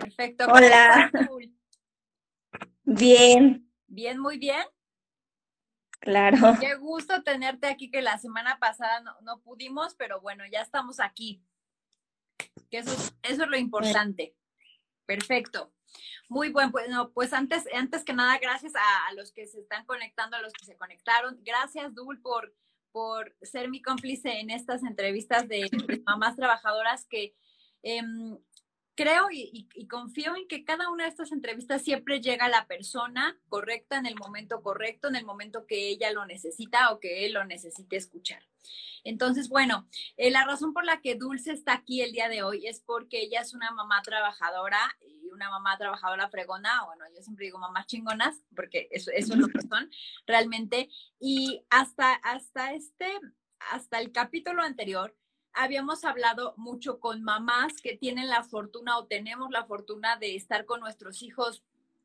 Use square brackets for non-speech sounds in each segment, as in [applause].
Perfecto. Hola. Bien. Bien, muy bien. Claro. Qué gusto tenerte aquí, que la semana pasada no, pudimos, pero bueno, ya estamos aquí. Que eso, eso es lo importante. Perfecto. Muy buen, bueno, pues antes, antes que nada, gracias a, los que se están conectando, a los que se conectaron. Gracias, Dul, por, por ser mi cómplice en estas entrevistas de, mamás trabajadoras que em, creo y, confío en que cada una de estas entrevistas siempre llega a la persona correcta en el momento correcto, en el momento que ella lo necesita o que él lo necesite escuchar. Entonces, bueno, eh, la razón por la que Dulce está aquí el día de hoy es porque ella es una mamá trabajadora y una mamá trabajadora fregona, bueno, yo siempre digo mamás chingonas, porque eso, eso es lo que son realmente. Y hasta, hasta este, hasta el capítulo anterior, habíamos hablado mucho con mamás que tienen la fortuna o tenemos la fortuna de estar con nuestros hijos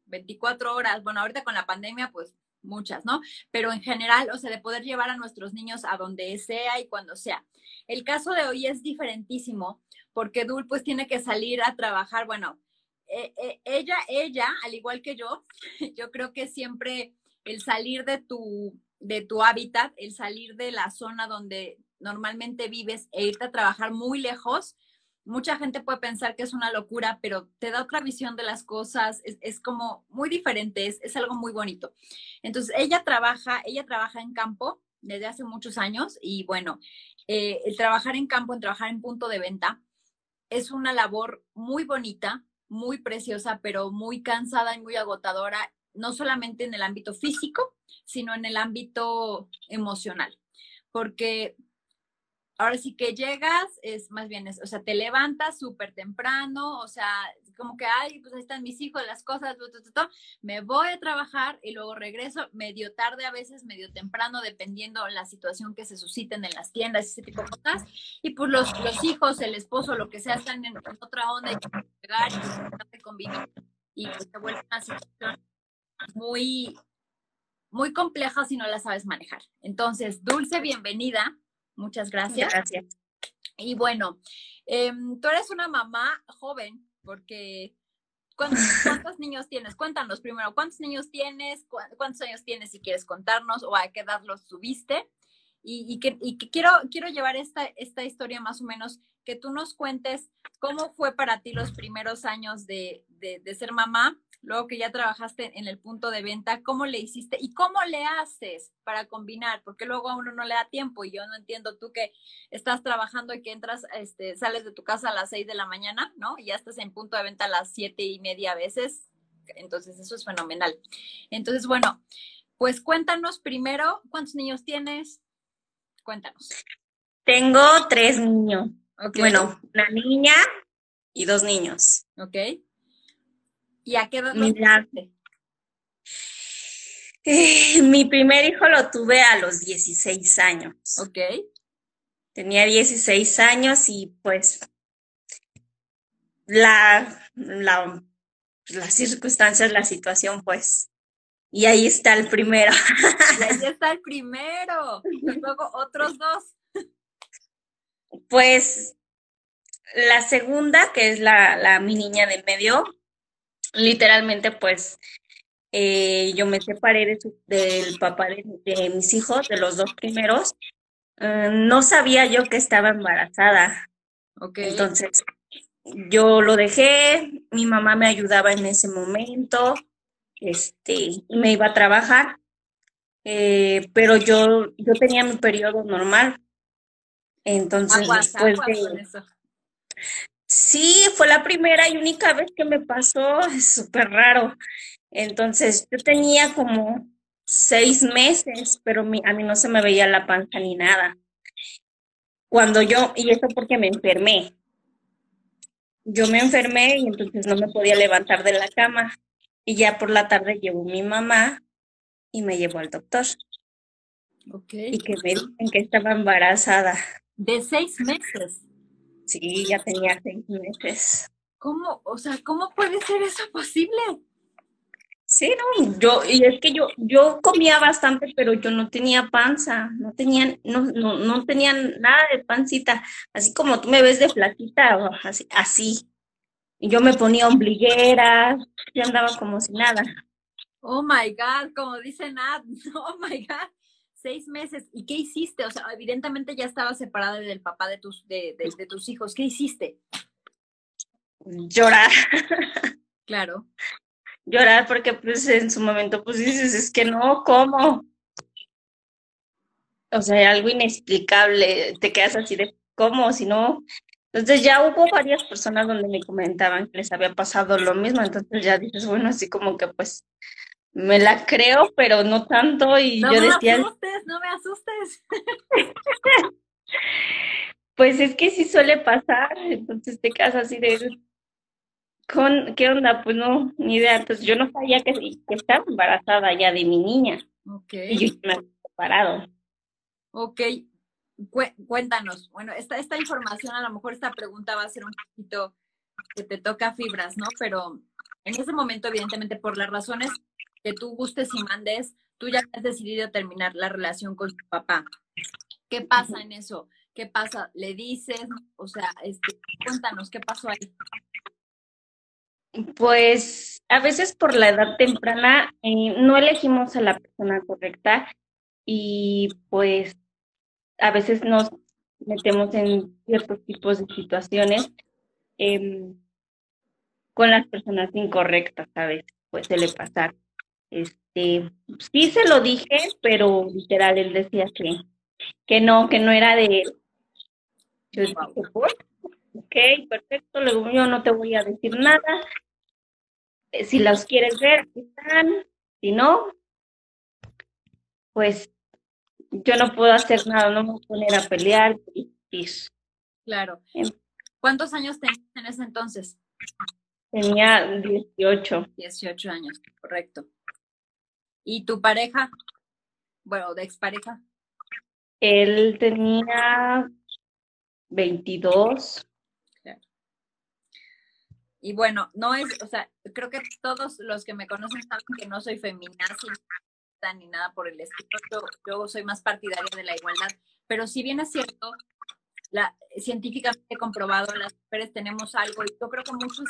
24 horas. Bueno, ahorita con la pandemia, pues muchas, ¿no? Pero en general, o sea, de poder llevar a nuestros niños a donde sea y cuando sea. El caso de hoy es diferentísimo porque Dul pues tiene que salir a trabajar, bueno, eh, eh, ella, ella, al igual que yo, [laughs] yo creo que siempre el salir de tu, de tu hábitat, el salir de la zona donde normalmente vives e irte a trabajar muy lejos, mucha gente puede pensar que es una locura, pero te da otra visión de las cosas, es, como muy diferente, es, algo muy bonito. Entonces, ella trabaja, ella trabaja en campo desde hace muchos años y bueno, eh, el trabajar en campo, en trabajar en punto de venta, es una labor muy bonita, muy preciosa, pero muy cansada y muy agotadora, no solamente en el ámbito físico, sino en el ámbito emocional, porque ahora sí que llegas, es más bien, es, o sea, te levantas súper temprano, o sea, como que, ay, pues ahí están mis hijos, las cosas, me voy a trabajar y luego regreso medio tarde a veces, medio temprano, dependiendo la situación que se susciten en las tiendas, ese tipo de cosas. Y pues los, los hijos, el esposo, lo que sea, están en, otra onda y llegar y convivir y pues vuelve una situación muy, muy compleja si no la sabes manejar. Entonces, Dulce, bienvenida. Muchas gracias. Gracias. Y bueno, em, tú eres una mamá joven, porque ¿cuántos, niños tienes? Cuéntanos primero, ¿cuántos niños tienes? ¿Cuántos años tienes si quieres contarnos o a qué edad los subiste? Y, que, quiero, quiero llevar esta, esta historia más o menos, que tú nos cuentes cómo fue para ti los primeros años de, de ser mamá luego que ya trabajaste en el punto de venta, ¿cómo le hiciste y cómo le haces para combinar? Porque luego a uno no le da tiempo y yo no entiendo tú que estás trabajando y que entras, este, sales de tu casa a las seis de la mañana, ¿no? Y ya estás en punto de venta a las siete y media a veces. Entonces, eso es fenomenal. Entonces, bueno, pues cuéntanos primero, ¿cuántos niños tienes? Cuéntanos. Tengo tres niños. Bueno, una niña y dos niños. Ok. ¿Y a qué edad eh, mi primer hijo lo tuve a los 16 años. Ok. Tenía 16 años y pues la, la, las circunstancias, la situación, pues. Y ahí está el primero. Y ahí está el primero. Y luego otros dos. Pues la segunda, que es la, la mi niña de medio, literalmente pues eh, yo me separé del papá de, mis hijos, de los dos primeros. Eh, no sabía yo que estaba embarazada. Okay. Entonces, yo lo dejé, mi mamá me ayudaba en ese momento, este, me iba a trabajar, eh, pero yo, yo tenía mi periodo normal. Entonces, después de... Sí, fue la primera y única vez que me pasó, [laughs] es súper raro. Entonces, yo tenía como seis meses, pero a mí no se me veía la panza ni nada. Cuando yo, y eso porque me enfermé. Yo me enfermé y entonces no me podía levantar de la cama. Y ya por la tarde llegó mi mamá y me llevó al doctor. Okay. Y que me dicen que estaba embarazada. De seis meses. Sí, ya tenía seis meses. ¿Cómo, o sea, cómo puede ser eso posible? Sí, no, yo, y es que yo, yo comía bastante, pero yo no tenía panza, no tenía, no, no, no tenía nada de pancita, así como tú me ves de flaquita, así, así. Y yo me ponía ombliguera, y andaba como si nada. Oh my God, como dice Nat, [laughs] oh my God, seis meses. ¿Y qué hiciste? O sea, evidentemente ya estaba separada del papá de tus, de, de, de tus hijos. ¿Qué hiciste? Llorar. Claro llorar porque pues en su momento pues dices, es que no, ¿cómo? O sea, algo inexplicable, te quedas así de, ¿cómo? Si no, entonces ya hubo varias personas donde me comentaban que les había pasado lo mismo, entonces ya dices, bueno, así como que pues me la creo, pero no tanto y no yo me decía... asustes, no me asustes. [laughs] pues es que sí suele pasar, entonces te quedas así de, con, ¿qué onda? Pues no, ni idea. Entonces yo no sabía que, que estaba embarazada ya de mi niña. Ok. Y yo me había separado. Ok. cuéntanos. Bueno, esta, esta información, a lo mejor esta pregunta va a ser un poquito que te toca fibras, ¿no? Pero en ese momento, evidentemente, por las razones que tú gustes y mandes, tú ya has decidido terminar la relación con tu papá. ¿Qué pasa en eso? ¿Qué pasa? ¿Le dices? O sea, este, cuéntanos, ¿qué pasó ahí? Pues a veces por la edad temprana eh, no elegimos a la persona correcta y pues a veces nos metemos en ciertos tipos de situaciones em, con las personas incorrectas, a veces pues suele pasar. Este, sí se lo dije, pero literal él decía que, que no, que no era de él. Yo dije, ok, perfecto, luego yo no te voy a decir nada, si los quieres ver, están. Si no, pues yo no puedo hacer nada, no me voy a poner a pelear. Claro. ¿Cuántos años tenías en ese entonces? Tenía 18. 18 años, correcto. ¿Y tu pareja? Bueno, de expareja. Él tenía 22. Y bueno, no es, o sea, creo que todos los que me conocen saben que no soy feminista ni nada por el estilo. Yo, soy más partidaria de la igualdad. Pero si bien es cierto, la, científicamente comprobado, las mujeres tenemos algo, y yo creo que mucho es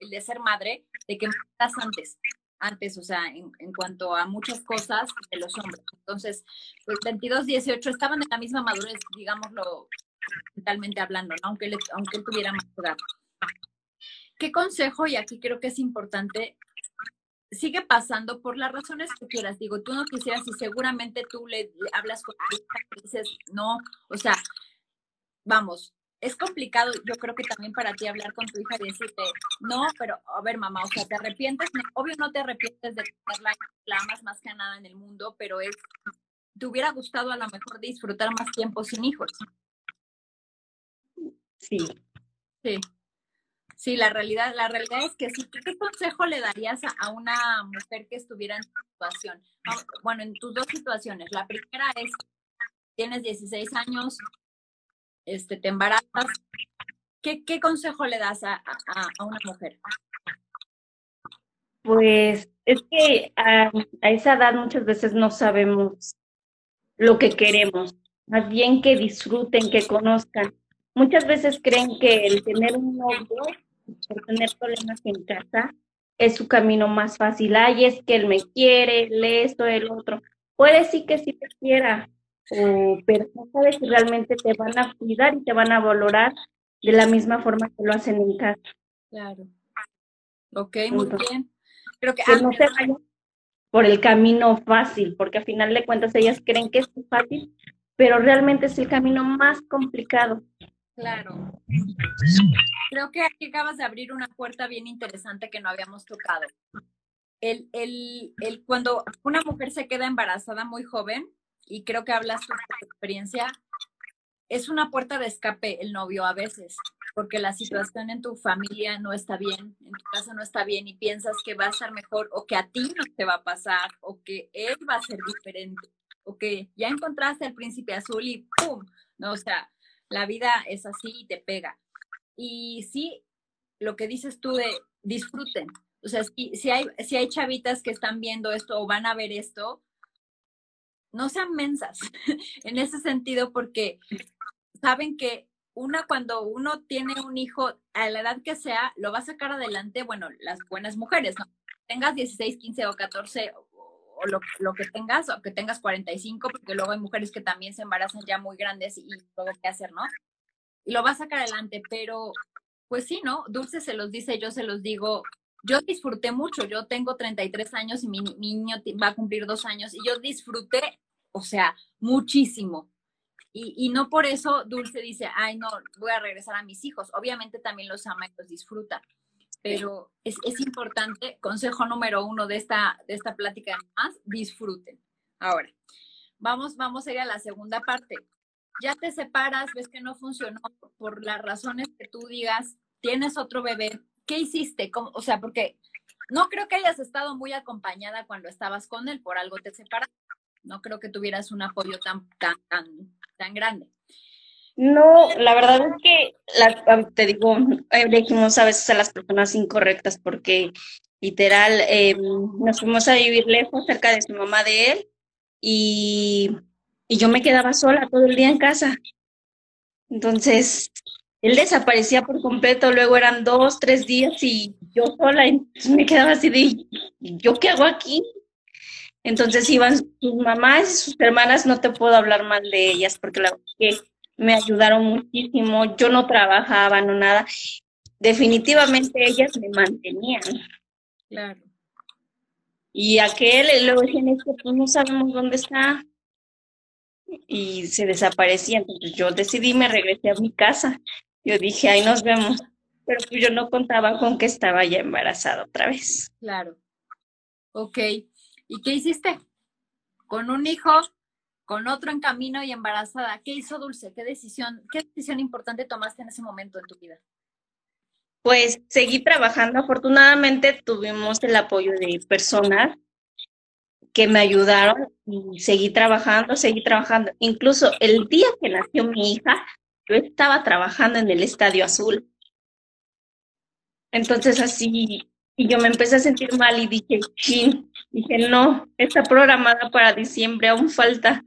el de ser madre, de que estás antes, antes, o sea, en, cuanto a muchas cosas de los hombres. Entonces, pues 22, 18 estaban en la misma madurez, digámoslo mentalmente hablando, ¿no? aunque, aunque él tuviera más edad. ¿Qué consejo, y aquí creo que es importante, sigue pasando por las razones que quieras? Digo, tú no quisieras y seguramente tú le, hablas con tu hija y dices, no, o sea, vamos, es complicado, yo creo que también para ti hablar con tu hija y decirte, no, pero a ver, mamá, o sea, ¿te arrepientes? Obvio no te arrepientes de tenerla, la amas más que nada en el mundo, pero es, te hubiera gustado a lo mejor disfrutar más tiempo sin hijos. Sí. Sí. Sí, la realidad, la realidad es que sí. ¿Qué consejo le darías a, una mujer que estuviera en tu situación? Bueno, en tus dos situaciones. La primera es, tienes 16 años, este, te embarazas. ¿Qué, qué consejo le das a, a, una mujer? Pues es que a, a esa edad muchas veces no sabemos lo que queremos. Más bien que disfruten, que conozcan. Muchas veces creen que el tener un novio por tener problemas en casa, es su camino más fácil. Ay, es que él me quiere, él esto, el otro. Puede sí que sí te quiera, pero no sabes si realmente te van a cuidar y te van a valorar de la misma forma que lo hacen en casa. Claro. Ok, muy bien. Creo que, no se vayan por el camino fácil, porque al final de cuentas ellas creen que es fácil, pero realmente es el camino más complicado. Claro. Creo que aquí acabas de abrir una puerta bien interesante que no habíamos tocado. El, el, el, cuando una mujer se queda embarazada muy joven, y creo que hablas de tu experiencia, es una puerta de escape el novio a veces, porque la situación en tu familia no está bien, en tu casa no está bien y piensas que va a estar mejor o que a ti no te va a pasar o que él va a ser diferente o que ya encontraste el príncipe azul y ¡pum! No, o sea, la vida es así y te pega. Y sí, lo que dices tú de disfruten, O sea, si, si, hay, si hay chavitas que están viendo esto o van a ver esto, no sean mensas [laughs] en ese sentido porque saben que una cuando uno tiene un hijo a la edad que sea, lo va a sacar adelante, bueno, las buenas mujeres, ¿no? Tengas 16, 15 o 14 o lo, lo, que tengas, o que tengas 45, porque luego hay mujeres que también se embarazan ya muy grandes y luego qué hacer, ¿no? Y lo va a sacar adelante, pero pues sí, ¿no? Dulce se los dice, yo se los digo, yo disfruté mucho, yo tengo 33 años y mi, niño va a cumplir dos años y yo disfruté, o sea, muchísimo. Y, no por eso Dulce dice, ay, no, voy a regresar a mis hijos. Obviamente también los ama y los disfruta pero es, es, importante, consejo número uno de esta, de esta plática más, disfruten. Ahora, vamos, vamos a ir a la segunda parte. Ya te separas, ves que no funcionó por las razones que tú digas, tienes otro bebé, ¿qué hiciste? O sea, porque no creo que hayas estado muy acompañada cuando estabas con él, por algo te separas. No creo que tuvieras un apoyo tan, tan, tan, tan grande. No, la verdad es que, la, te digo, elegimos a veces a las personas incorrectas porque literal eh, nos fuimos a vivir lejos, cerca de su mamá de él, y yo me quedaba sola todo el día en casa. Entonces, él desaparecía por completo, luego eran dos, tres días y yo sola, entonces me quedaba así de, ¿yo qué hago aquí? Entonces iban sus mamás y sus hermanas, no te puedo hablar mal de ellas porque la que me ayudaron muchísimo, yo no trabajaba, no nada. Definitivamente ellas me mantenían. Claro. Y aquel, luego decían, es que pues no sabemos dónde está. Y se desaparecía. Entonces yo decidí, me regresé a mi casa. Yo dije, ahí nos vemos. Pero pues yo no contaba con que estaba ya embarazada otra vez. Claro. Ok. ¿Y qué hiciste? Con un hijo con otro en camino y embarazada. ¿Qué hizo Dulce? ¿Qué decisión, qué decisión importante tomaste en ese momento en tu vida? Pues seguí trabajando. Afortunadamente tuvimos el apoyo de personas que me ayudaron y seguí trabajando, seguí trabajando. Incluso el día que nació mi hija, yo estaba trabajando en el Estadio Azul. Entonces así, y yo me empecé a sentir mal y dije, chin, Dije, no, está programada para diciembre, aún falta,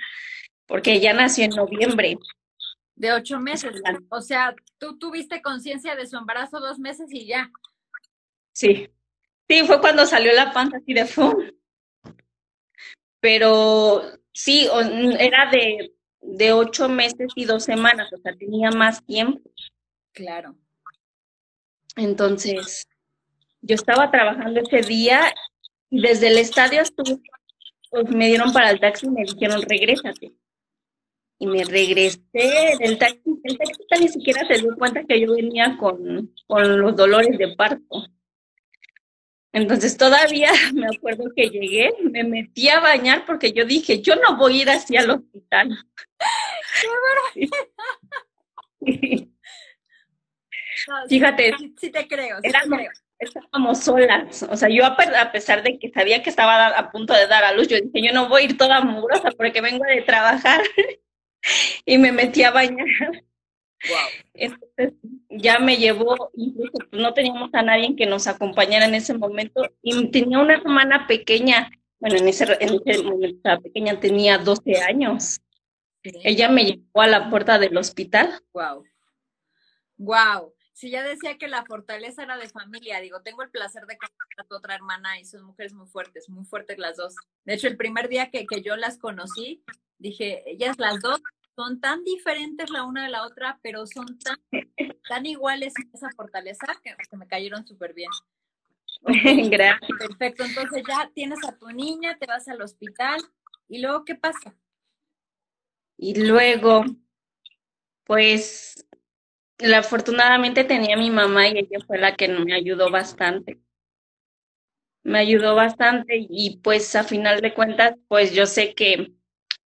porque ya nació en noviembre. De ocho meses. O sea, tú tuviste conciencia de su embarazo dos meses y ya. Sí. Sí, fue cuando salió la panza así de fum. Pero sí, era de, de ocho meses y dos semanas, o sea, tenía más tiempo. Claro. Entonces, yo estaba trabajando ese día desde el estadio estuve, pues me dieron para el taxi y me dijeron, regrésate. Y me regresé del taxi. El taxista ni siquiera se dio cuenta que yo venía con, con los dolores de parto. Entonces todavía [laughs] me acuerdo que llegué, me metí a bañar porque yo dije, yo no voy a ir así al hospital. ¡Qué Fíjate. Sí, te creo, sí te creo estábamos solas. O sea, yo a pesar de que sabía que estaba a punto de dar a luz, yo dije, yo no voy a ir toda mugrosa porque vengo de trabajar. [laughs] y me metí a bañar. Entonces ya me llevó, incluso no teníamos a nadie que nos acompañara en ese momento y tenía una hermana pequeña, bueno, en ese, en ese momento estaba pequeña, tenía 12 años. Ella me llevó a la puerta del hospital. Wow. Wow si ya decía que la fortaleza era de familia, digo, tengo el placer de conocer a tu otra hermana y son mujeres muy fuertes, muy fuertes las dos. De hecho, el primer día que, que yo las conocí, dije, ellas las dos son tan diferentes la una de la otra, pero son tan, tan iguales en esa fortaleza que, que me cayeron súper bien. [laughs] Gracias. Perfecto, entonces ya tienes a tu niña, te vas al hospital y luego, ¿qué pasa? Y luego, pues afortunadamente tenía a mi mamá y ella fue la que me ayudó bastante. Me ayudó bastante y pues a final de cuentas, pues yo sé que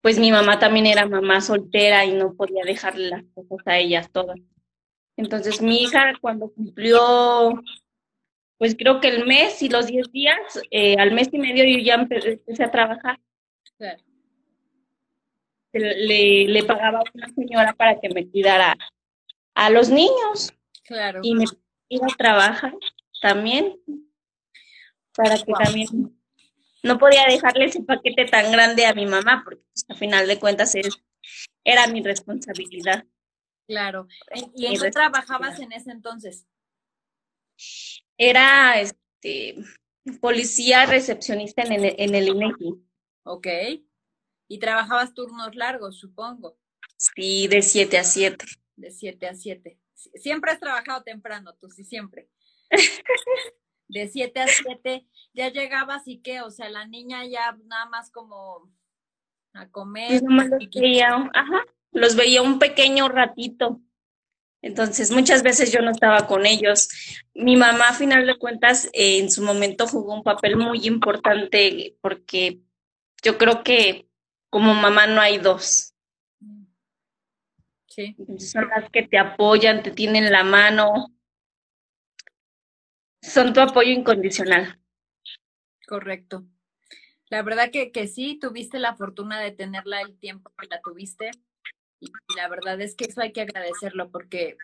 pues mi mamá también era mamá soltera y no podía dejarle las cosas a ellas todas. Entonces mi hija cuando cumplió, pues creo que el mes y los diez días, eh, al mes y medio yo ya empecé a trabajar. Le, le pagaba a una señora para que me cuidara a los niños. Claro. Y me iba a trabajar también. para que también no podía dejarle ese paquete tan grande a mi mamá, porque pues, a final de cuentas era mi responsabilidad. Claro. ¿Y en qué trabajabas en ese entonces? Era este policía recepcionista en el, en el INEGI. Ok. ¿Y trabajabas turnos largos, supongo? Sí, de 7 a 7. De 7 a 7. Siempre has trabajado temprano, tú sí, siempre. [laughs] de 7 a 7, ya llegabas y qué, o sea, la niña ya nada más como a comer. los veía, ajá, los veía un pequeño ratito. Entonces, muchas veces yo no estaba con ellos. Mi mamá, a final de cuentas, en su momento jugó un papel muy importante porque yo creo que como mamá no hay dos. Sí. son las que te apoyan, te tienen la mano, son tu apoyo incondicional. Correcto. La verdad que, que sí, tuviste la fortuna de tenerla el tiempo que la tuviste. Y la verdad es que eso hay que agradecerlo porque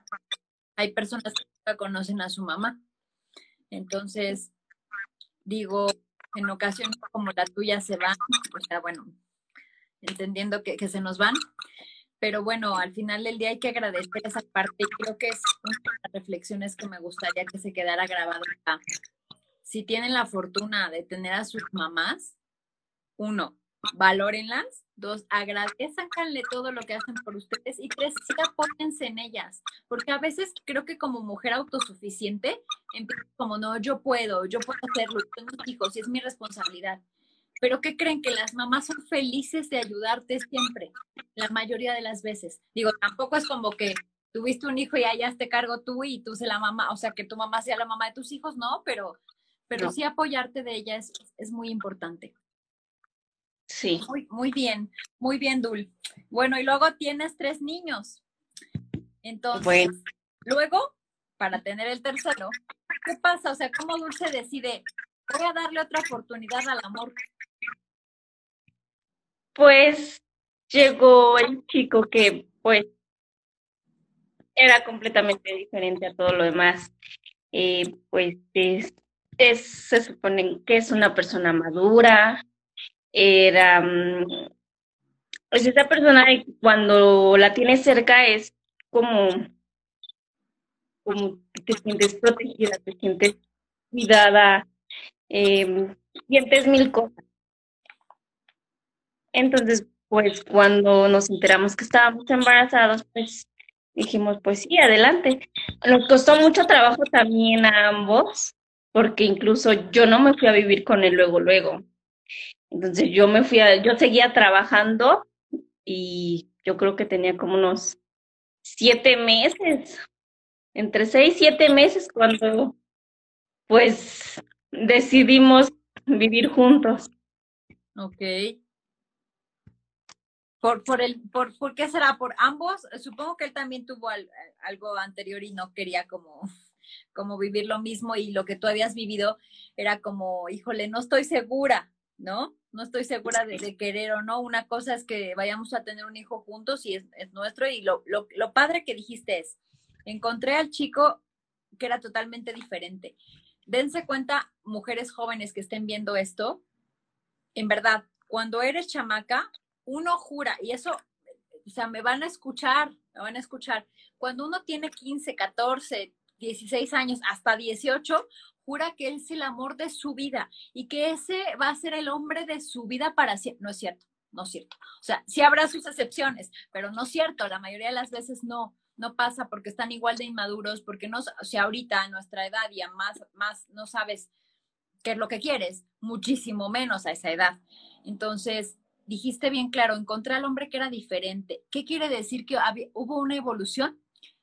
hay personas que nunca conocen a su mamá. Entonces, digo, en ocasiones como la tuya se van, o sea, bueno, entendiendo que, que se nos van, pero bueno, al final del día hay que agradecer esa parte y creo que es una de las reflexiones que me gustaría que se quedara grabado acá. Si tienen la fortuna de tener a sus mamás, uno, valórenlas, dos, agradezcanle todo lo que hacen por ustedes y tres, sí apóyense en ellas, porque a veces creo que como mujer autosuficiente, empieza como, no, yo puedo, yo puedo hacerlo, tengo hijos y es mi responsabilidad. Pero ¿qué creen? Que las mamás son felices de ayudarte siempre, la mayoría de las veces. Digo, tampoco es como que tuviste un hijo y allá te cargo tú y tú se la mamá, o sea, que tu mamá sea la mamá de tus hijos, no, pero, pero sí apoyarte de ella es, es muy importante. Sí. Muy, muy bien, muy bien, Dul. Bueno, y luego tienes tres niños. Entonces, luego, para tener el tercero, ¿qué pasa? O sea, ¿cómo Dulce decide, voy a darle otra oportunidad al amor? Pues llegó el chico que pues era completamente diferente a todo lo demás. Eh, pues es, se supone que es una persona madura, era mm, pues esa persona cuando la tienes cerca es como, como te sientes protegida, te sientes cuidada, eh, sientes mil cosas. Entonces, pues cuando nos enteramos que estábamos embarazados, pues dijimos, pues sí, adelante. Nos costó mucho trabajo también a ambos, porque incluso yo no me fui a vivir con él luego, luego. Entonces yo me fui a, yo seguía trabajando y yo creo que tenía como unos siete meses, entre seis, siete meses cuando pues decidimos vivir juntos. Ok. Por, por, el, por, ¿Por qué será? ¿Por ambos? Supongo que él también tuvo algo anterior y no quería como, como vivir lo mismo y lo que tú habías vivido era como, híjole, no estoy segura, ¿no? No estoy segura de, querer o no. Una cosa es que vayamos a tener un hijo juntos y es, es nuestro y lo, lo, lo padre que dijiste es, encontré al chico que era totalmente diferente. Dense cuenta, mujeres jóvenes que estén viendo esto, en verdad, cuando eres chamaca, uno jura, y eso, o sea, me van a escuchar, me van a escuchar, cuando uno tiene 15, 14, 16 años, hasta 18, jura que él es el amor de su vida y que ese va a ser el hombre de su vida para siempre. No es cierto, no es cierto. O sea, sí habrá sus excepciones, pero no es cierto, la mayoría de las veces no, no pasa porque están igual de inmaduros, porque no, o sea, ahorita a nuestra edad y a más, más no sabes qué es lo que quieres, muchísimo menos a esa edad. Entonces, dijiste bien claro, encontré al hombre que era diferente. ¿Qué quiere decir que hubo una evolución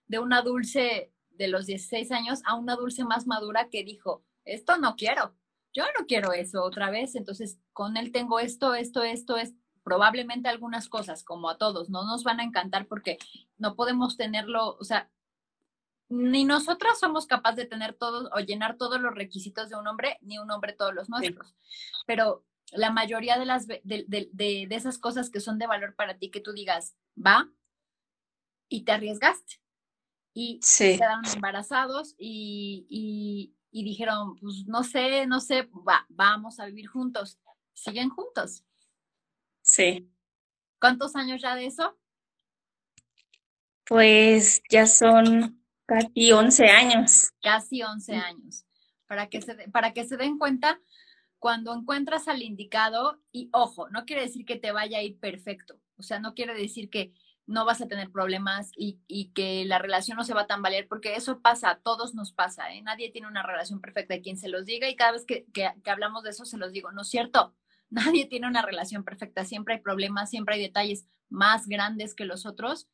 de una dulce de los 16 años a una dulce más madura que dijo, esto no quiero, yo no quiero eso otra vez, entonces con él tengo esto, esto, esto, es probablemente algunas cosas, como a todos, no nos van a encantar porque no podemos tenerlo, o sea, ni nosotras somos capaces de tener todos o llenar todos los requisitos de un hombre, ni un hombre todos los nuestros. Pero la mayoría de, las, de, de, esas cosas que son de valor para ti, que tú digas, va, y te arriesgaste. Y quedaron embarazados y, y dijeron, pues no sé, no sé, va, vamos a vivir juntos. ¿Siguen juntos? Sí. ¿Cuántos años ya de eso? Pues ya son casi 11 años. Casi 11 años. Para que se, para que se den cuenta, cuando encuentras al indicado, y ojo, no quiere decir que te vaya a ir perfecto, o sea, no quiere decir que no vas a tener problemas y, que la relación no se va a tambalear, porque eso pasa, a todos nos pasa, ¿eh? Nadie tiene una relación perfecta. Quien se los diga y cada vez que, que, hablamos de eso se los digo, no es cierto. [laughs] Nadie tiene una relación perfecta, siempre hay problemas, siempre hay detalles más grandes que los otros,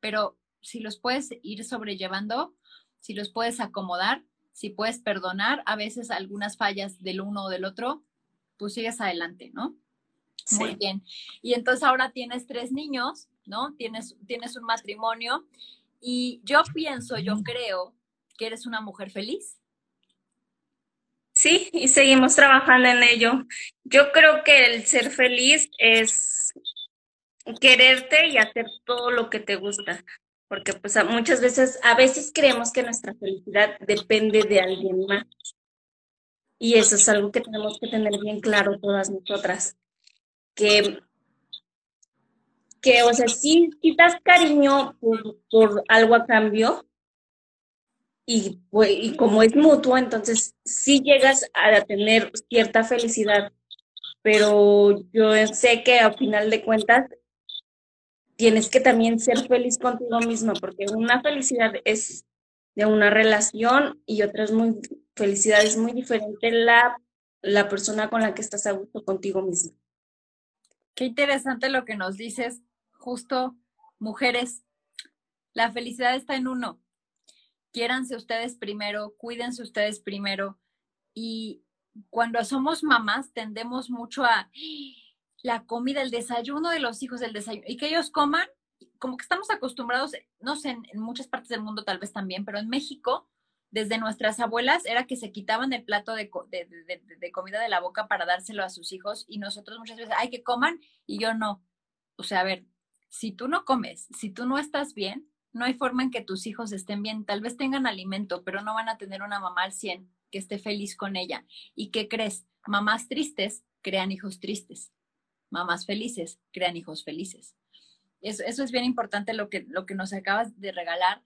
pero si los puedes ir sobrellevando, si los puedes acomodar, si puedes perdonar a veces algunas fallas del uno o del otro, pues sigues adelante, ¿no? Muy bien. Y entonces ahora tienes tres niños, ¿no? Tienes, tienes un matrimonio y yo pienso, yo creo que eres una mujer feliz. Sí, y seguimos trabajando en ello. Yo creo que el ser feliz es quererte y hacer todo lo que te gusta, porque pues muchas veces, a veces creemos que nuestra felicidad depende de alguien más. Y eso es algo que tenemos que tener bien claro todas nosotras, que que, o sea, sí, quitas cariño por, algo a cambio y, pues, y como es mutuo, entonces sí llegas a tener cierta felicidad, pero yo sé que a final de cuentas tienes que también ser feliz contigo misma, porque una felicidad es de una relación y otra es muy, felicidad es muy diferente la, la persona con la que estás a gusto contigo misma. Qué interesante lo que nos dices, justo, mujeres, la felicidad está en uno. Quiéranse ustedes primero, cuídense ustedes primero. Y cuando somos mamás, tendemos mucho a la comida, el desayuno de los hijos, el desayuno, y que ellos coman, como que estamos acostumbrados, no sé, en, muchas partes del mundo tal vez también, pero en México, desde nuestras abuelas, era que se quitaban el plato de, comida de la boca para dárselo a sus hijos, y nosotros muchas veces, ay, que coman, y yo no. O sea, a ver, si tú no comes, si tú no estás bien, no hay forma en que tus hijos estén bien. Tal vez tengan alimento, pero no van a tener una mamá al 100 que esté feliz con ella. ¿Y qué crees? Mamás tristes crean hijos tristes. Mamás felices crean hijos felices. Eso, eso es bien importante lo que, lo que nos acabas de regalar.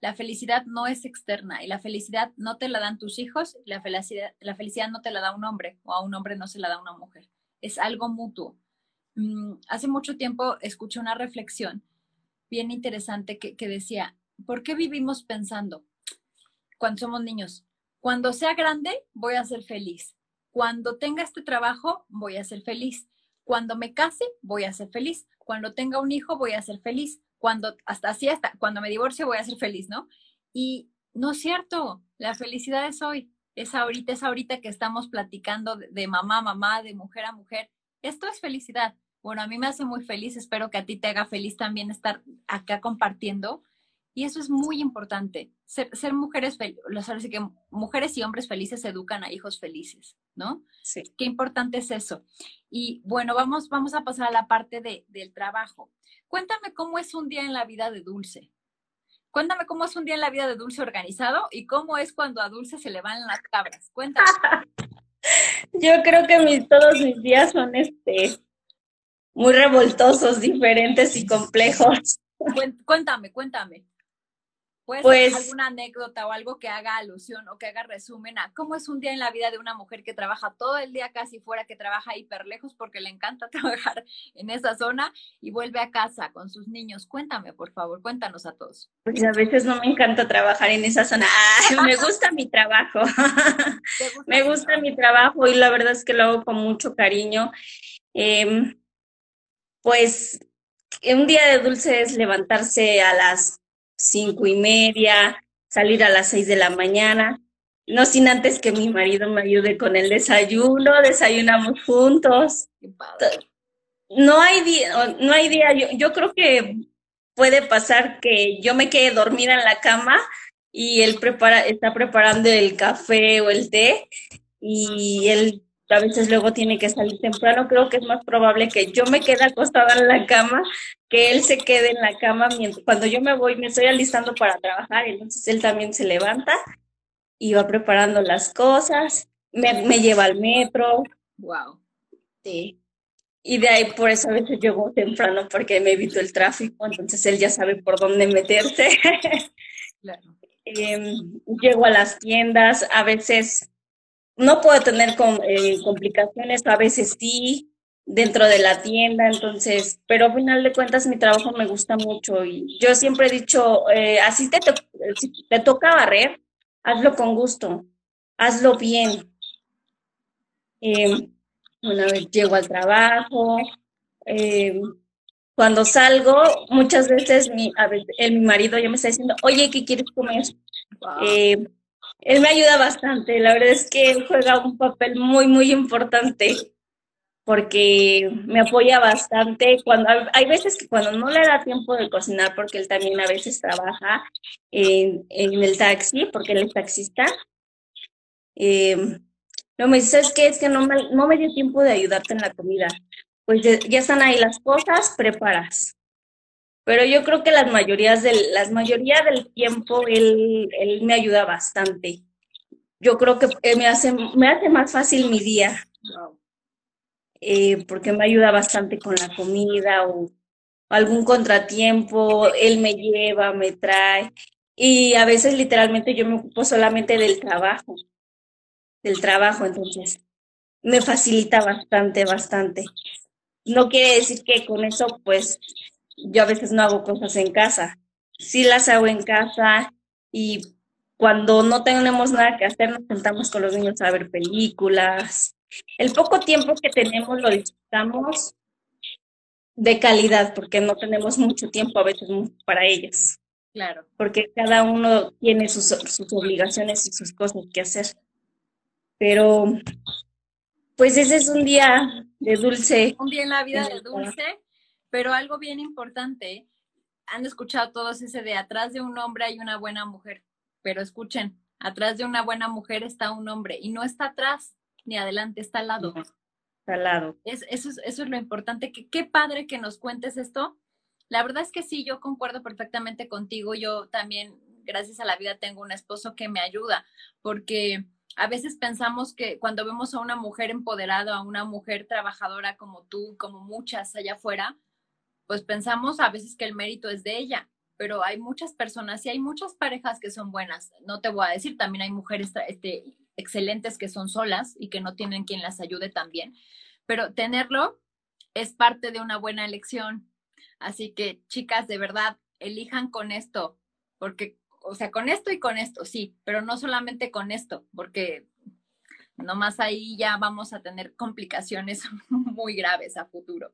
La felicidad no es externa y la felicidad no te la dan tus hijos, la felicidad, la felicidad no te la da un hombre o a un hombre no se la da una mujer. Es algo mutuo. Mm, hace mucho tiempo escuché una reflexión bien interesante que, que decía, ¿por qué vivimos pensando cuando somos niños? Cuando sea grande voy a ser feliz. Cuando tenga este trabajo voy a ser feliz. Cuando me case voy a ser feliz. Cuando tenga un hijo voy a ser feliz. Cuando hasta así hasta cuando me divorcie voy a ser feliz, ¿no? Y no es cierto. La felicidad es hoy. Es ahorita, es ahorita que estamos platicando de, de mamá a mamá, de mujer a mujer. Esto es felicidad bueno, a mí me hace muy feliz, espero que a ti te haga feliz también estar acá compartiendo. Y eso es muy importante. Ser, mujeres felices, que mujeres y hombres felices educan a hijos felices, ¿no? Sí. Qué importante es eso. Y bueno, vamos, vamos a pasar a la parte de, del trabajo. Cuéntame cómo es un día en la vida de Dulce. Cuéntame cómo es un día en la vida de Dulce organizado y cómo es cuando a Dulce se le van las cabras. Cuéntame. [laughs] Yo creo que mis, todos mis días son este muy revoltosos, diferentes y complejos. Cuéntame, cuéntame. ¿Puedes pues, alguna anécdota o algo que haga alusión o que haga resumen a cómo es un día en la vida de una mujer que trabaja todo el día casi fuera, que trabaja hiper lejos porque le encanta [laughs] trabajar en esa zona y vuelve a casa con sus niños? Cuéntame, por favor, cuéntanos a todos. Pues a veces no me encanta trabajar en esa zona. me gusta mi trabajo. [laughs] me gusta mi trabajo y la verdad es que lo hago con mucho cariño. Eh, pues un día de dulce es levantarse a las cinco y media, salir a las seis de la mañana, no sin antes que mi marido me ayude con el desayuno, desayunamos juntos. No hay día, no hay día, yo, yo creo que puede pasar que yo me quede dormida en la cama y él prepara, está preparando el café o el té y él a veces luego tiene que salir temprano, creo que es más probable que yo me quede acostada en la cama, que él se quede en la cama mientras cuando yo me voy, me estoy alistando para trabajar, entonces él también se levanta iba preparando las cosas, me, me lleva al metro. Wow. Sí. Y de ahí por eso a veces llego temprano porque me evito el tráfico, entonces él ya sabe por dónde meterse. Claro. [laughs] Em, llego a las tiendas, a veces no puedo tener eh, complicaciones, a veces sí, dentro de la tienda, entonces, pero al final de cuentas mi trabajo me gusta mucho y yo siempre he dicho, eh, así te, si te toca barrer, hazlo con gusto, hazlo bien. Eh, una vez llego al trabajo, em, cuando salgo, muchas veces mi, a veces, el, mi marido ya me está diciendo, oye, ¿qué quieres comer? Eh, él me ayuda bastante, la verdad es que él juega un papel muy, muy importante porque me apoya bastante. Cuando hay veces que cuando no le da tiempo de cocinar, porque él también a veces trabaja en, en el taxi, porque él es taxista. Eh, no me dice, ¿sabes qué? Es que no me, no me dio tiempo de ayudarte en la comida. Pues ya, están ahí las cosas, preparas. Pero yo creo que las mayorías del, las mayoría del tiempo él, él me ayuda bastante. Yo creo que me hace, me hace más fácil mi día. Eh, porque me ayuda bastante con la comida o algún contratiempo, él me lleva, me trae. Y a veces literalmente yo me ocupo solamente del trabajo del trabajo, entonces me facilita bastante, bastante. No quiere decir que con eso, pues, yo a veces no hago cosas en casa. Sí las hago en casa y cuando no tenemos nada que hacer, nos sentamos con los niños a ver películas. El poco tiempo que tenemos lo disfrutamos de calidad, porque no tenemos mucho tiempo a veces para ellos. Claro. Porque cada uno tiene sus, sus obligaciones y sus cosas que hacer. Pero, pues ese es un día de dulce. Un día en la vida de dulce, pero algo bien importante, han escuchado todos ese de atrás de un hombre hay una buena mujer, pero escuchen, atrás de una buena mujer está un hombre y no está atrás ni adelante, está al lado. Está al lado. Es, eso, es, eso es lo importante, que qué padre que nos cuentes esto. La verdad es que sí, yo concuerdo perfectamente contigo. Yo también, gracias a la vida, tengo un esposo que me ayuda, porque a veces pensamos que cuando vemos a una mujer empoderada, a una mujer trabajadora como tú, como muchas allá afuera, pues pensamos a veces que el mérito es de ella, pero hay muchas personas y hay muchas parejas que son buenas. No te voy a decir, también hay mujeres este, excelentes que son solas y que no tienen quien las ayude también, pero tenerlo es parte de una buena elección. Así que, chicas, de verdad, elijan con esto, porque o sea, con esto y con esto, sí, pero no solamente con esto, porque nomás ahí ya vamos a tener complicaciones [laughs] muy graves a futuro.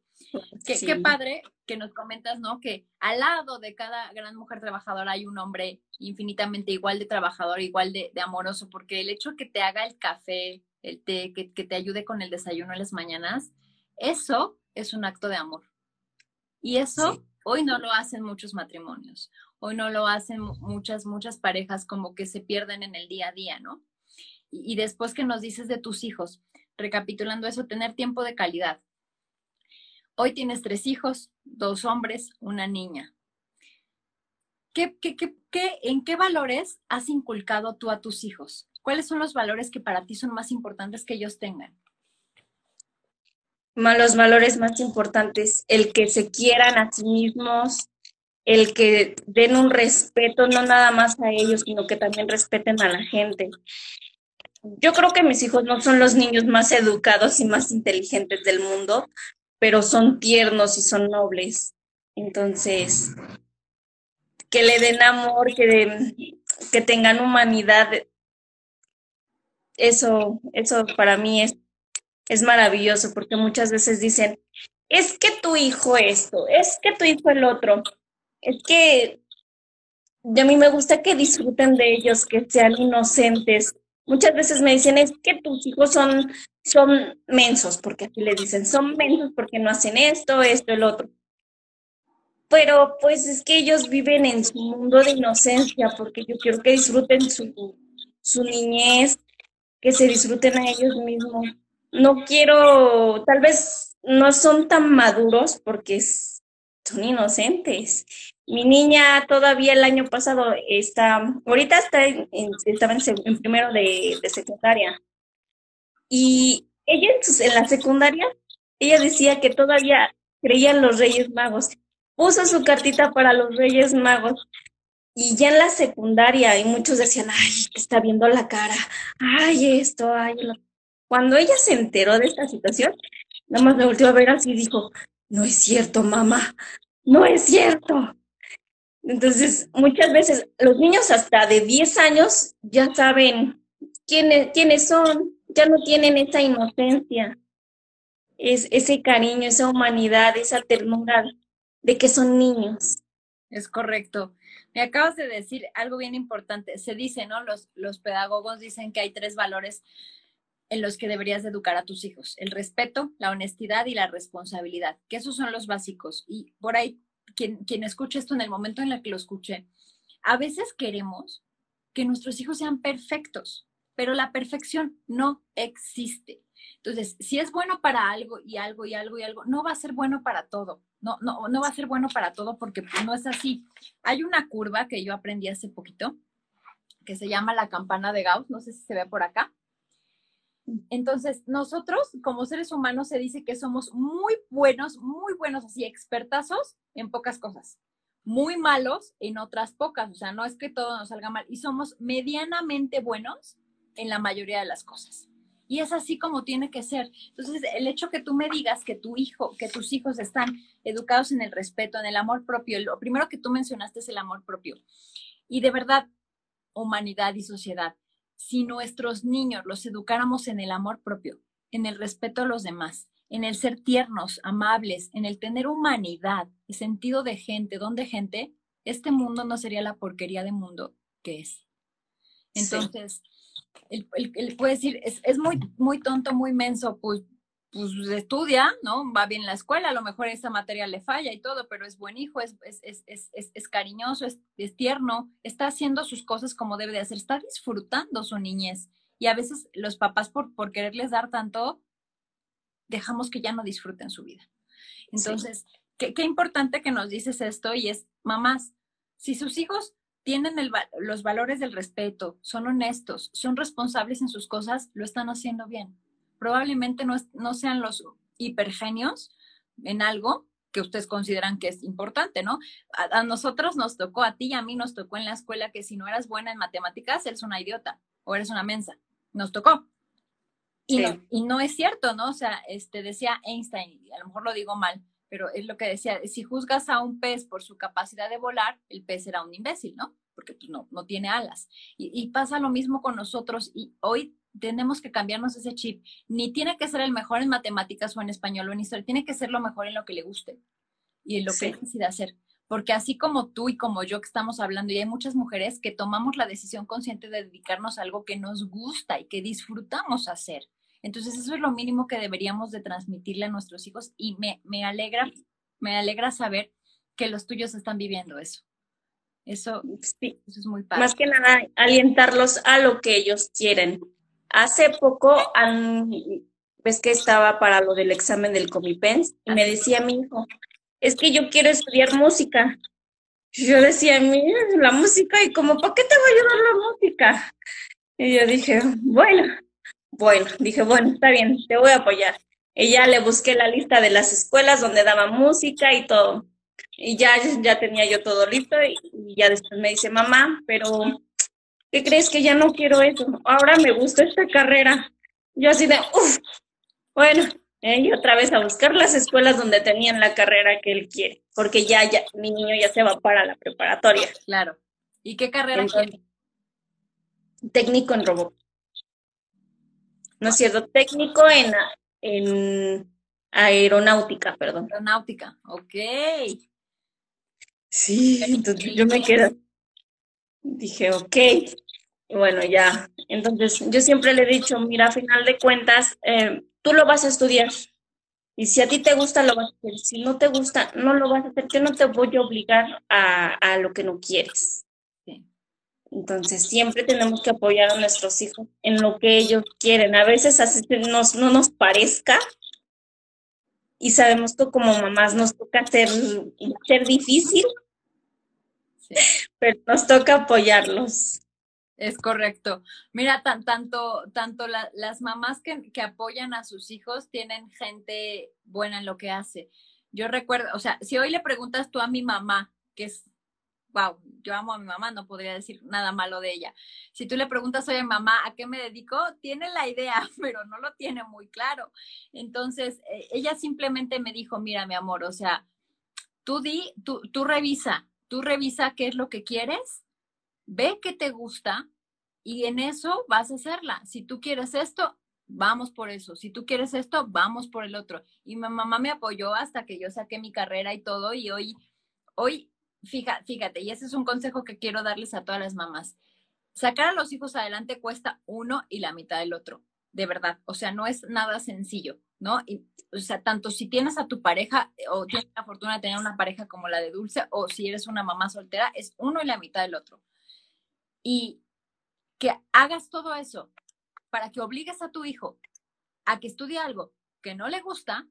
Qué, padre que nos comentas, ¿no? Que al lado de cada gran mujer trabajadora hay un hombre infinitamente igual de trabajador, igual de, amoroso, porque el hecho que te haga el café, el té, que, te ayude con el desayuno en las mañanas, eso es un acto de amor. Y eso hoy no lo hacen muchos matrimonios. Hoy no lo hacen muchas, muchas parejas como que se pierden en el día a día, ¿no? Y, después que nos dices de tus hijos, recapitulando eso, tener tiempo de calidad. Hoy tienes tres hijos, dos hombres, una niña. ¿Qué, qué, qué, en qué valores has inculcado tú a tus hijos? ¿Cuáles son los valores que para ti son más importantes que ellos tengan? Los valores más importantes, el que se quieran a sí mismos, el que den un respeto no nada más a ellos, sino que también respeten a la gente. Yo creo que mis hijos no son los niños más educados y más inteligentes del mundo, pero son tiernos y son nobles. Entonces, que le den amor, que, que tengan humanidad, eso, eso para mí es, es maravilloso, porque muchas veces dicen, es que tu hijo esto, es que tu hijo el otro es que a mí me gusta que disfruten de ellos, que sean inocentes. Muchas veces me dicen, es que tus hijos son, son mensos, porque así le dicen, son mensos porque no hacen esto, esto, el otro. Pero pues es que ellos viven en su mundo de inocencia, porque yo quiero que disfruten su, su niñez, que se disfruten a ellos mismos. No quiero, tal vez no son tan maduros porque son inocentes, Mi niña todavía el año pasado está, ahorita está en, estaba en, primero de, secundaria. Y ella en, la secundaria, ella decía que todavía creía en los Reyes Magos. Puso su cartita para los Reyes Magos. Y ya en la secundaria, y muchos decían, ay, está viendo la cara, ay, esto, ay, Cuando ella se enteró de esta situación, nada más me volvió a ver así y dijo, no es cierto, mamá, no es cierto. Entonces, muchas veces los niños hasta de 10 años ya saben quiénes, quiénes son, ya no tienen esa inocencia, es, ese cariño, esa humanidad, esa ternura de que son niños. Es correcto. Me acabas de decir algo bien importante. Se dice, ¿no? Los, los pedagogos dicen que hay tres valores en los que deberías educar a tus hijos. El respeto, la honestidad y la responsabilidad, que esos son los básicos. Y por ahí quien, quien escuche esto en el momento en el que lo escuche, a veces queremos que nuestros hijos sean perfectos, pero la perfección no existe. Entonces, si es bueno para algo y algo y algo y algo, no va a ser bueno para todo. No, no, no va a ser bueno para todo porque no es así. Hay una curva que yo aprendí hace poquito que se llama la campana de Gauss, no sé si se ve por acá. Entonces, nosotros como seres humanos se dice que somos muy buenos, muy buenos, así expertazos en pocas cosas, muy malos en otras pocas, o sea, no es que todo nos salga mal, y somos medianamente buenos en la mayoría de las cosas. Y es así como tiene que ser. Entonces, el hecho que tú me digas que tu hijo, que tus hijos están educados en el respeto, en el amor propio, lo primero que tú mencionaste es el amor propio. Y de verdad, humanidad y sociedad, si nuestros niños los educáramos en el amor propio, en el respeto a los demás, en el ser tiernos, amables, en el tener humanidad y sentido de gente, don de gente, este mundo no sería la porquería de mundo que es. Entonces, él, puede decir, es, es, muy, muy tonto, muy menso, pues pues estudia, ¿no? Va bien en la escuela, a lo mejor esa materia le falla y todo, pero es buen hijo, es, es, es, es cariñoso, es, tierno, está haciendo sus cosas como debe de hacer, está disfrutando su niñez. Y a veces los papás, por, por quererles dar tanto, dejamos que ya no disfruten su vida. Entonces, qué, qué, importante que nos dices esto y es, mamás, si sus hijos tienen el, los valores del respeto, son honestos, son responsables en sus cosas, lo están haciendo bien probablemente no, sean los hipergenios en algo que ustedes consideran que es importante, ¿no? A, nosotros nos tocó, a ti y a mí nos tocó en la escuela que si no eras buena en matemáticas, eres una idiota o eres una mensa. Nos tocó. Y, no, y no es cierto, ¿no? O sea, este, decía Einstein, y a lo mejor lo digo mal, pero es lo que decía, si juzgas a un pez por su capacidad de volar, el pez será un imbécil, ¿no? Porque pues, no, no tiene alas. Y, y pasa lo mismo con nosotros. Y hoy tenemos que cambiarnos ese chip. Ni tiene que ser el mejor en matemáticas o en español o en historia, tiene que ser lo mejor en lo que le guste y en lo que decida hacer. Porque así como tú y como yo que estamos hablando, y hay muchas mujeres que tomamos la decisión consciente de dedicarnos a algo que nos gusta y que disfrutamos hacer. Entonces eso es lo mínimo que deberíamos de transmitirle a nuestros hijos y me, me alegra, me alegra saber que los tuyos están viviendo eso. Eso, sí. eso es muy padre. Más que nada, alientarlos a lo que ellos quieren. Hace poco, ves que estaba para lo del examen del Comipens y me decía mi hijo, es que yo quiero estudiar música. Yo decía, mira, la música, y como, ¿para qué te va a ayudar la música? Y yo dije, bueno, bueno, dije, bueno, está bien, te voy a apoyar. Y ya le busqué la lista de las escuelas donde daba música y todo. Y ya, ya tenía yo todo listo y, y ya después me dice, mamá, pero ¿qué crees que ya no quiero eso? Ahora me gusta esta carrera. Yo así de, uff, bueno, eh, y otra vez a buscar las escuelas donde tenían la carrera que él quiere, porque ya, ya, mi niño ya se va para la preparatoria. Claro. ¿Y qué carrera quiere? Técnico en robot. No es cierto, técnico en, en aeronáutica, perdón. Aeronáutica, ok. Sí, entonces yo me quedo dije, ok, bueno, ya. Entonces, yo siempre le he dicho, mira, a final de cuentas, eh, tú lo vas a estudiar. Y si a ti te gusta, lo vas a hacer. Si no te gusta, no lo vas a hacer. Yo no te voy a obligar a, a lo que no quieres. Entonces, siempre tenemos que apoyar a nuestros hijos en lo que ellos quieren. A veces así nos, no nos parezca. Y sabemos que como mamás nos toca ser, ser difícil, [laughs] Pero nos toca apoyarlos. Es correcto. Mira, tan, tanto, tanto las mamás que, que, apoyan a sus hijos tienen gente buena en lo que hace. Yo recuerdo, o sea, si hoy le preguntas tú a mi mamá, que es, wow, yo amo a mi mamá, no podría decir nada malo de ella. Si tú le preguntas hoy a mamá, ¿a qué me dedico? Tiene la idea, [laughs] pero no lo tiene muy claro. Entonces, eh, ella simplemente me dijo, mira, mi amor, o sea, tú di, tú, tú revisa, tú revisa qué es lo que quieres ve qué te gusta y en eso vas a hacerla. Si tú quieres esto, vamos por eso. Si tú quieres esto, vamos por el otro. Y mi mamá me apoyó hasta que yo saqué mi carrera y todo. Y hoy, hoy, fíjate, fíjate, y ese es un consejo que quiero darles a todas las mamás. Sacar a los hijos adelante cuesta uno y la mitad del otro, de verdad. O sea, no es nada sencillo, ¿no? Y, o sea, tanto si tienes a tu pareja o tienes la fortuna de tener una pareja como la de Dulce o si eres una mamá soltera, es uno y la mitad del otro y que hagas todo eso para que obligues a tu hijo a que estudie algo que no le gusta,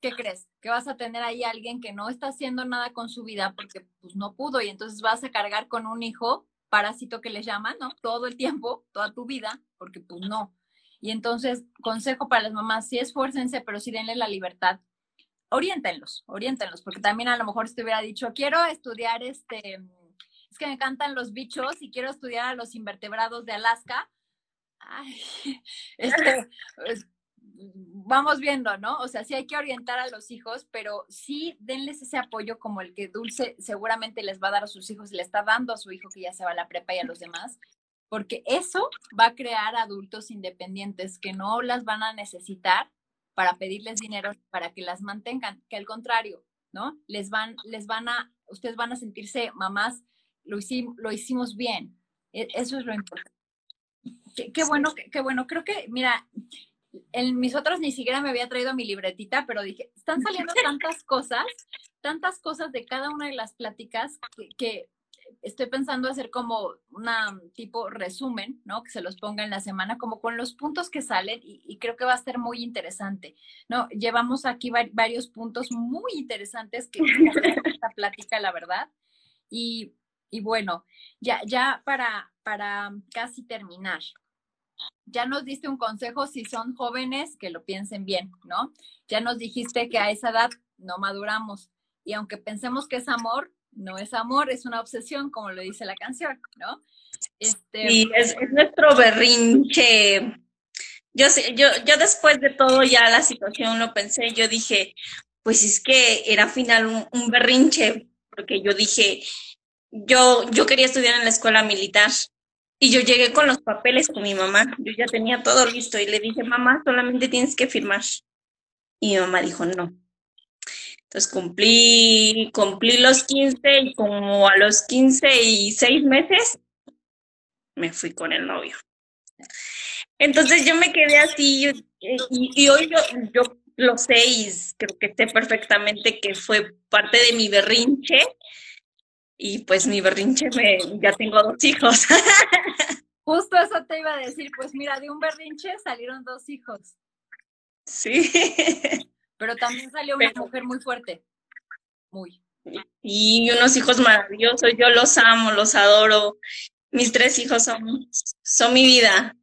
¿qué crees? Que vas a tener ahí a alguien que no está haciendo nada con su vida porque pues no pudo y entonces vas a cargar con un hijo parásito que les llaman, ¿no? Todo el tiempo, toda tu vida, porque pues no. Y entonces, consejo para las mamás, sí esfuércense, pero sí denle la libertad. Oriéntenlos, oriéntenlos, porque también a lo mejor si te hubiera dicho, quiero estudiar este es que me encantan los bichos y quiero estudiar a los invertebrados de Alaska. Ay, [laughs] vamos viendo, ¿no? O sea, sí hay que orientar a los hijos, pero sí denles ese apoyo como el que Dulce seguramente les va a dar a sus hijos le está dando a su hijo que ya se va a la prepa y a los demás, porque eso va a crear adultos independientes que no las van a necesitar para pedirles dinero para que las mantengan, que al contrario, ¿no? Les van, les van a, ustedes van a sentirse mamás lo hicimos, lo hicimos bien. E, eso es lo importante. Qué, bueno, qué, bueno. Creo que, mira, en mis otros ni siquiera me había traído mi libretita, pero dije, están saliendo tantas cosas, tantas cosas de cada una de las pláticas que, estoy pensando hacer como una tipo resumen, ¿no? Que se los ponga en la semana, como con los puntos que salen y, creo que va a ser muy interesante, ¿no? Llevamos aquí varios puntos muy interesantes que esta [laughs] plática, la verdad. Y y bueno, ya, ya para, para casi terminar, ya nos diste un consejo si son jóvenes que lo piensen bien, ¿no? Ya nos dijiste que a esa edad no maduramos y aunque pensemos que es amor, no es amor, es una obsesión, como lo dice la canción, ¿no? Este, sí, es, nuestro berrinche. Yo, yo, yo después de todo ya la situación lo pensé, yo dije, pues es que era final un berrinche, porque yo dije, yo, yo quería estudiar en la escuela militar y yo llegué con los papeles con mi mamá. Yo ya tenía todo listo y le dije, mamá, solamente tienes que firmar. Y mi mamá dijo, no. Entonces cumplí, cumplí los 15 y como a los 15 y 6 meses me fui con el novio. Entonces yo me quedé así y, y hoy yo, yo lo sé y creo que sé perfectamente que fue parte de mi berrinche y pues mi berrinche me, ya tengo dos hijos. [laughs] Justo eso te iba a decir, pues mira, de un berrinche salieron dos hijos. Sí. [laughs] Pero también salió una mujer muy fuerte. Muy. Y unos hijos maravillosos, yo los amo, los adoro. Mis tres hijos son, son mi vida.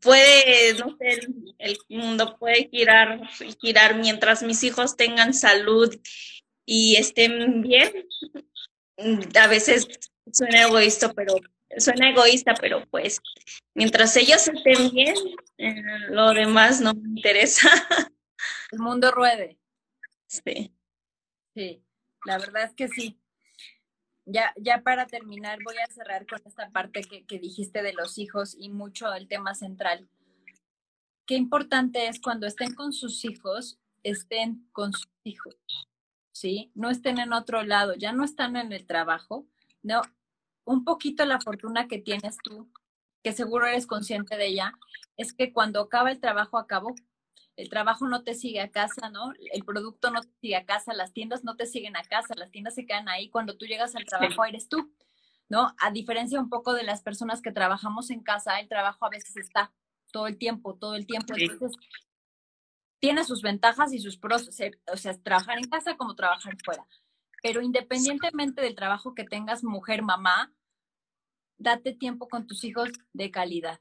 Puede, no sé, el mundo puede girar, girar mientras mis hijos tengan salud y estén bien, a veces suena egoísta, pero suena egoísta, pero pues mientras ellos estén bien, eh, lo demás no me interesa. [laughs] El mundo ruede. Sí. Sí, la verdad es que sí. Ya, ya para terminar, voy a cerrar con esta parte que, que dijiste de los hijos y mucho el tema central. Qué importante es cuando estén con sus hijos, estén con sus hijos. ¿sí? No estén en otro lado, ya no están en el trabajo, no, un poquito la fortuna que tienes tú, que seguro eres consciente de ella, es que cuando acaba el trabajo, acabó. El trabajo no te sigue a casa, ¿no? El producto no te sigue a casa, las tiendas no te siguen a casa, las tiendas se quedan ahí. Cuando tú llegas al trabajo, eres tú, ¿no? A diferencia un poco de las personas que trabajamos en casa, el trabajo a veces está todo el tiempo, todo el tiempo. Entonces, tiene sus ventajas y sus pros, o sea, trabajar en casa como trabajar fuera. pero independientemente del trabajo que tengas, mujer, mamá, date tiempo con tus hijos de calidad.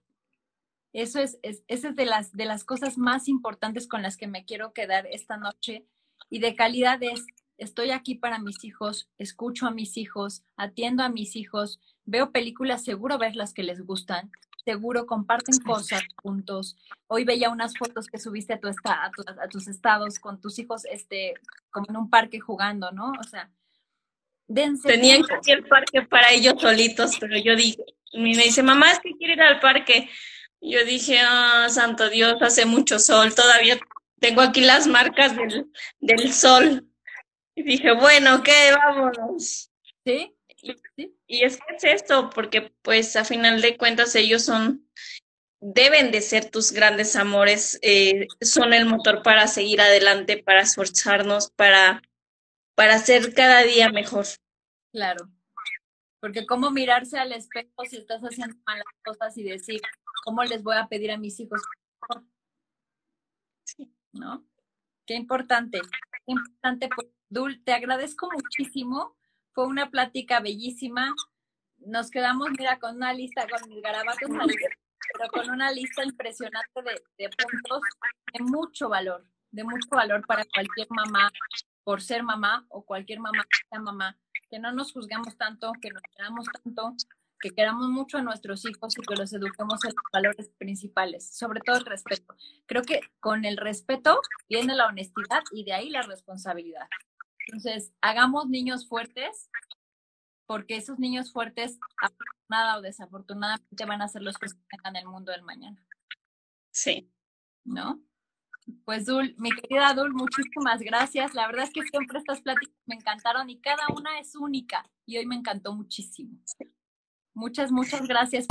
Eso es, es, esa es de las, de las cosas más importantes con las que me quiero quedar esta noche. Y de calidad es, estoy aquí para mis hijos, escucho a mis hijos, atiendo a mis hijos, veo películas, seguro ver las que les gustan, seguro comparten cosas juntos. Hoy veía unas fotos que subiste a, tu a, a, tus estados con tus hijos, este, como en un parque jugando, ¿no? O sea, dense. Tenían que ir al parque para ellos solitos, pero yo dije, me dice, mamá, es que quiero ir al parque. Yo dije, ah, santo Dios, hace mucho sol, todavía tengo aquí las marcas del, del sol. Y dije, bueno, ¿qué? Vámonos. ¿Sí? Y, es que es esto, porque pues a final de cuentas ellos son, deben de ser tus grandes amores, eh, son el motor para seguir adelante, para esforzarnos, para, para ser cada día mejor. Claro. Porque cómo mirarse al espejo si estás haciendo malas cosas y decir, ¿cómo les voy a pedir a mis hijos? ¿No? Qué importante, qué importante. Pues, Dul, te agradezco muchísimo fue una plática bellísima. Nos quedamos, mira, con una lista, con mis garabatos, pero con una lista impresionante de, puntos de mucho valor, de mucho valor para cualquier mamá, por ser mamá o cualquier mamá que sea mamá. Que no nos juzguemos tanto, que nos queramos tanto, que queramos mucho a nuestros hijos y que los eduquemos en los valores principales, sobre todo el respeto. Creo que con el respeto viene la honestidad y de ahí la responsabilidad. Entonces, hagamos niños fuertes, porque esos niños fuertes, afortunada o desafortunadamente, van a ser los que tengan el mundo del mañana. Sí. ¿No? Pues Dul, mi querida Dul, muchísimas gracias. La verdad es que siempre estas pláticas me encantaron y cada una es única y hoy me encantó muchísimo. Muchas, muchas gracias.